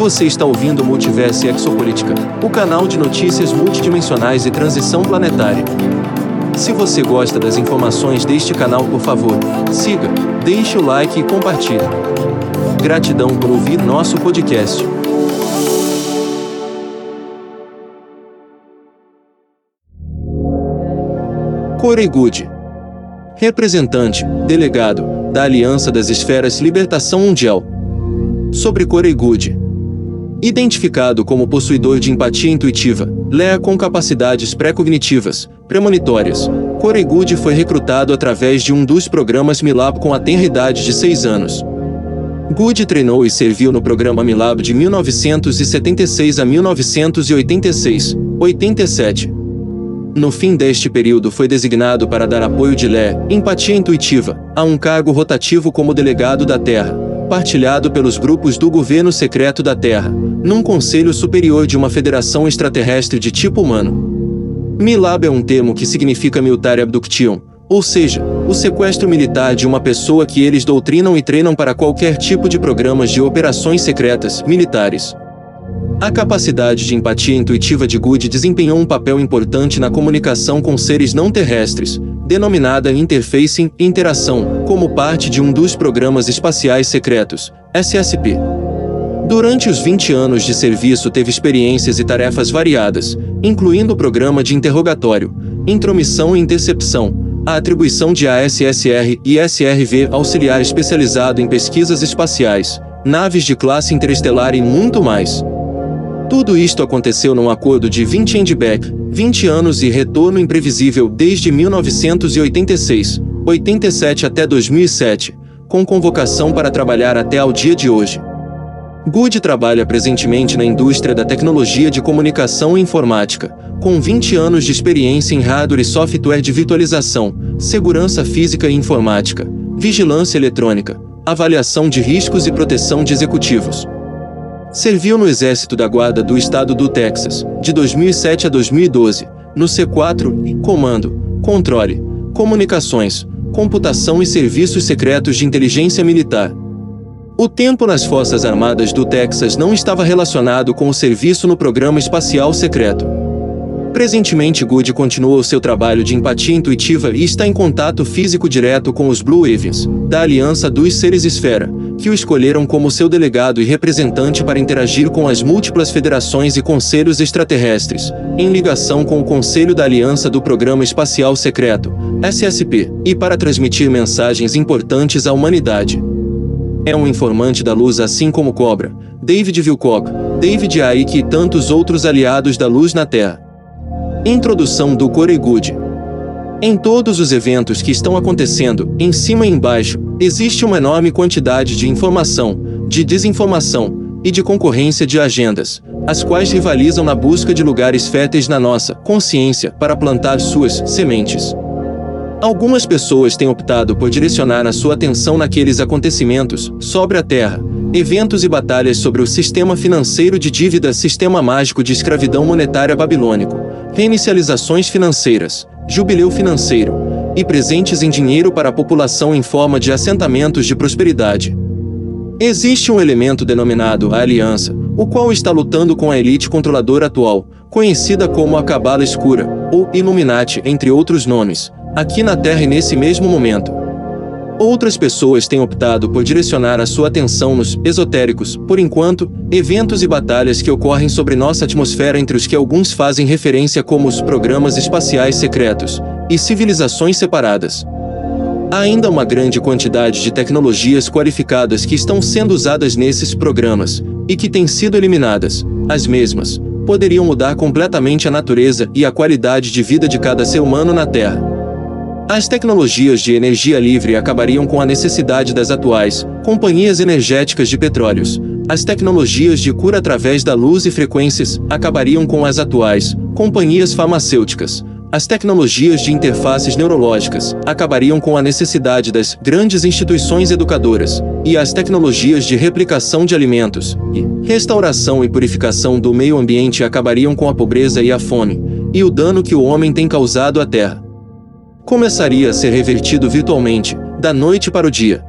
Você está ouvindo Multiverso Exopolítica, o canal de notícias multidimensionais e transição planetária. Se você gosta das informações deste canal, por favor, siga, deixe o like e compartilhe. Gratidão por ouvir nosso podcast. Corey Good, representante, delegado, da Aliança das Esferas Libertação Mundial. Sobre Corey Good. Identificado como possuidor de empatia intuitiva, Lea com capacidades pré-cognitivas, premonitórias, Corey Good foi recrutado através de um dos programas Milab com a tenra idade de 6 anos. Good treinou e serviu no programa Milab de 1976 a 1986, 87, no fim deste período foi designado para dar apoio de Lé, empatia intuitiva, a um cargo rotativo como delegado da Terra, partilhado pelos grupos do governo secreto da Terra, num conselho superior de uma federação extraterrestre de tipo humano. Milab é um termo que significa military abduction, ou seja, o sequestro militar de uma pessoa que eles doutrinam e treinam para qualquer tipo de programas de operações secretas militares. A capacidade de empatia intuitiva de Good desempenhou um papel importante na comunicação com seres não terrestres, denominada Interfacing Interação, como parte de um dos programas espaciais secretos, SSP. Durante os 20 anos de serviço teve experiências e tarefas variadas, incluindo o programa de interrogatório, intromissão e intercepção, a atribuição de ASSR e SRV auxiliar especializado em pesquisas espaciais, naves de classe interestelar e muito mais. Tudo isto aconteceu num acordo de 20 endback, 20 anos e retorno imprevisível desde 1986, 87 até 2007, com convocação para trabalhar até ao dia de hoje. Good trabalha presentemente na indústria da tecnologia de comunicação e informática, com 20 anos de experiência em hardware e software de virtualização, segurança física e informática, vigilância eletrônica, avaliação de riscos e proteção de executivos. Serviu no Exército da Guarda do Estado do Texas, de 2007 a 2012, no C4, Comando, Controle, Comunicações, Computação e Serviços Secretos de Inteligência Militar. O tempo nas Forças Armadas do Texas não estava relacionado com o serviço no programa espacial secreto. Presentemente, Good continuou seu trabalho de empatia intuitiva e está em contato físico direto com os Blue Avians, da Aliança dos Seres Esfera, que o escolheram como seu delegado e representante para interagir com as múltiplas federações e conselhos extraterrestres, em ligação com o Conselho da Aliança do Programa Espacial Secreto, SSP, e para transmitir mensagens importantes à humanidade. É um informante da luz assim como Cobra, David Wilcock, David Icke e tantos outros aliados da luz na Terra. Introdução do Good. Em todos os eventos que estão acontecendo, em cima e embaixo, existe uma enorme quantidade de informação, de desinformação e de concorrência de agendas, as quais rivalizam na busca de lugares férteis na nossa consciência para plantar suas sementes. Algumas pessoas têm optado por direcionar a sua atenção naqueles acontecimentos sobre a Terra, eventos e batalhas sobre o sistema financeiro de dívida, sistema mágico de escravidão monetária babilônico, reinicializações financeiras, jubileu financeiro e presentes em dinheiro para a população em forma de assentamentos de prosperidade. Existe um elemento denominado a Aliança, o qual está lutando com a elite controladora atual, conhecida como a Cabala Escura, ou Illuminati, entre outros nomes, aqui na Terra e nesse mesmo momento. Outras pessoas têm optado por direcionar a sua atenção nos esotéricos, por enquanto, eventos e batalhas que ocorrem sobre nossa atmosfera entre os que alguns fazem referência como os programas espaciais secretos e civilizações separadas. Há ainda uma grande quantidade de tecnologias qualificadas que estão sendo usadas nesses programas e que têm sido eliminadas. As mesmas poderiam mudar completamente a natureza e a qualidade de vida de cada ser humano na Terra. As tecnologias de energia livre acabariam com a necessidade das atuais companhias energéticas de petróleos. As tecnologias de cura através da luz e frequências acabariam com as atuais companhias farmacêuticas. As tecnologias de interfaces neurológicas acabariam com a necessidade das grandes instituições educadoras, e as tecnologias de replicação de alimentos e restauração e purificação do meio ambiente acabariam com a pobreza e a fome, e o dano que o homem tem causado à Terra começaria a ser revertido virtualmente, da noite para o dia.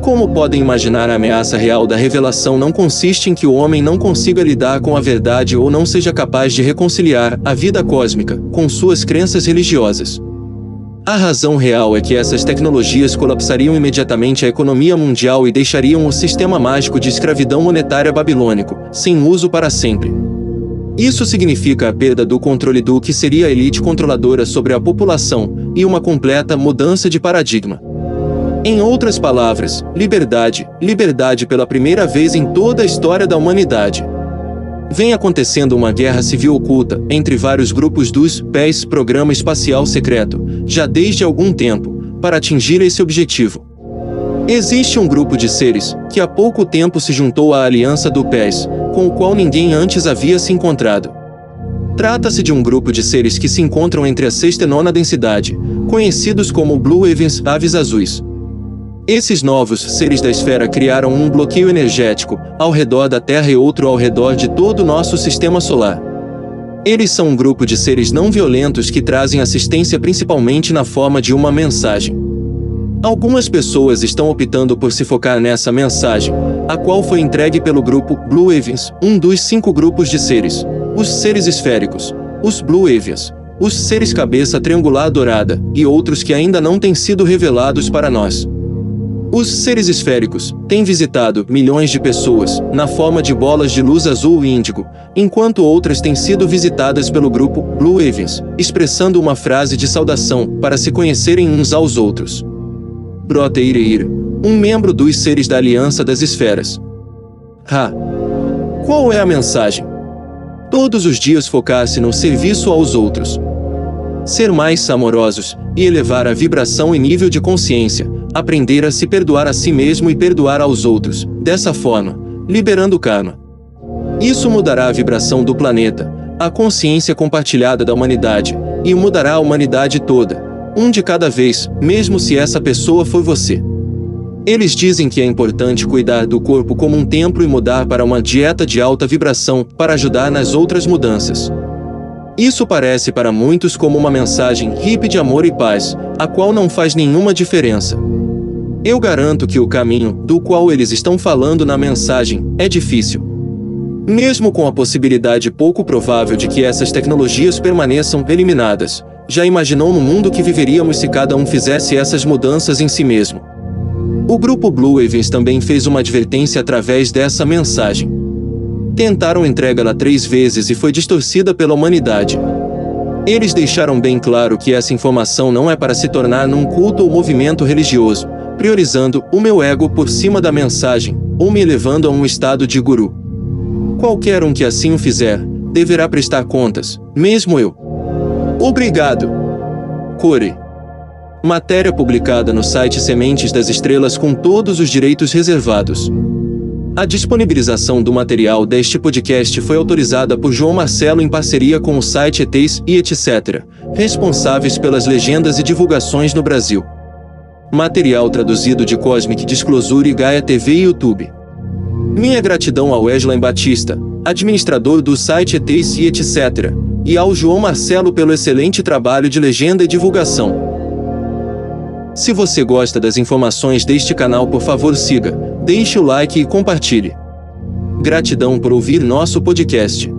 Como podem imaginar, a ameaça real da revelação não consiste em que o homem não consiga lidar com a verdade ou não seja capaz de reconciliar a vida cósmica com suas crenças religiosas. A razão real é que essas tecnologias colapsariam imediatamente a economia mundial e deixariam o sistema mágico de escravidão monetária babilônico, sem uso para sempre. Isso significa a perda do controle do que seria a elite controladora sobre a população e uma completa mudança de paradigma. Em outras palavras, liberdade, liberdade pela primeira vez em toda a história da humanidade. Vem acontecendo uma guerra civil oculta entre vários grupos dos PES Programa Espacial Secreto, já desde algum tempo, para atingir esse objetivo. Existe um grupo de seres que há pouco tempo se juntou à aliança do PES, com o qual ninguém antes havia se encontrado. Trata-se de um grupo de seres que se encontram entre a sexta e nona densidade, conhecidos como Blue Evans Aves Azuis. Esses novos seres da esfera criaram um bloqueio energético ao redor da Terra e outro ao redor de todo o nosso sistema solar. Eles são um grupo de seres não violentos que trazem assistência principalmente na forma de uma mensagem. Algumas pessoas estão optando por se focar nessa mensagem, a qual foi entregue pelo grupo Blue Avians, um dos cinco grupos de seres: os seres esféricos, os Blue Avians, os seres cabeça triangular dourada e outros que ainda não têm sido revelados para nós. Os seres esféricos têm visitado milhões de pessoas na forma de bolas de luz azul e índigo, enquanto outras têm sido visitadas pelo grupo Blue Avians, expressando uma frase de saudação para se conhecerem uns aos outros. Broteireir, um membro dos seres da Aliança das Esferas. Ha! Qual é a mensagem? Todos os dias focar-se no serviço aos outros. Ser mais amorosos e elevar a vibração e nível de consciência, aprender a se perdoar a si mesmo e perdoar aos outros, dessa forma, liberando o karma. Isso mudará a vibração do planeta, a consciência compartilhada da humanidade, e mudará a humanidade toda, um de cada vez, mesmo se essa pessoa for você. Eles dizem que é importante cuidar do corpo como um templo e mudar para uma dieta de alta vibração para ajudar nas outras mudanças. Isso parece para muitos como uma mensagem hippie de amor e paz, a qual não faz nenhuma diferença. Eu garanto que o caminho, do qual eles estão falando na mensagem, é difícil. Mesmo com a possibilidade pouco provável de que essas tecnologias permaneçam eliminadas, já imaginou no mundo que viveríamos se cada um fizesse essas mudanças em si mesmo? O grupo Blue Evans também fez uma advertência através dessa mensagem. Tentaram entregá-la três vezes e foi distorcida pela humanidade. Eles deixaram bem claro que essa informação não é para se tornar num culto ou movimento religioso, priorizando o meu ego por cima da mensagem, ou me elevando a um estado de guru. Qualquer um que assim o fizer, deverá prestar contas, mesmo eu. Obrigado. Core. Matéria publicada no site Sementes das Estrelas com todos os direitos reservados. A disponibilização do material deste podcast foi autorizada por João Marcelo em parceria com o site ETEs e etc., responsáveis pelas legendas e divulgações no Brasil. Material traduzido de Cosmic Disclosure e Gaia TV e YouTube. Minha gratidão ao Wesley Batista, administrador do site ETs e etc., e ao João Marcelo pelo excelente trabalho de legenda e divulgação. Se você gosta das informações deste canal, por favor siga, deixe o like e compartilhe. Gratidão por ouvir nosso podcast.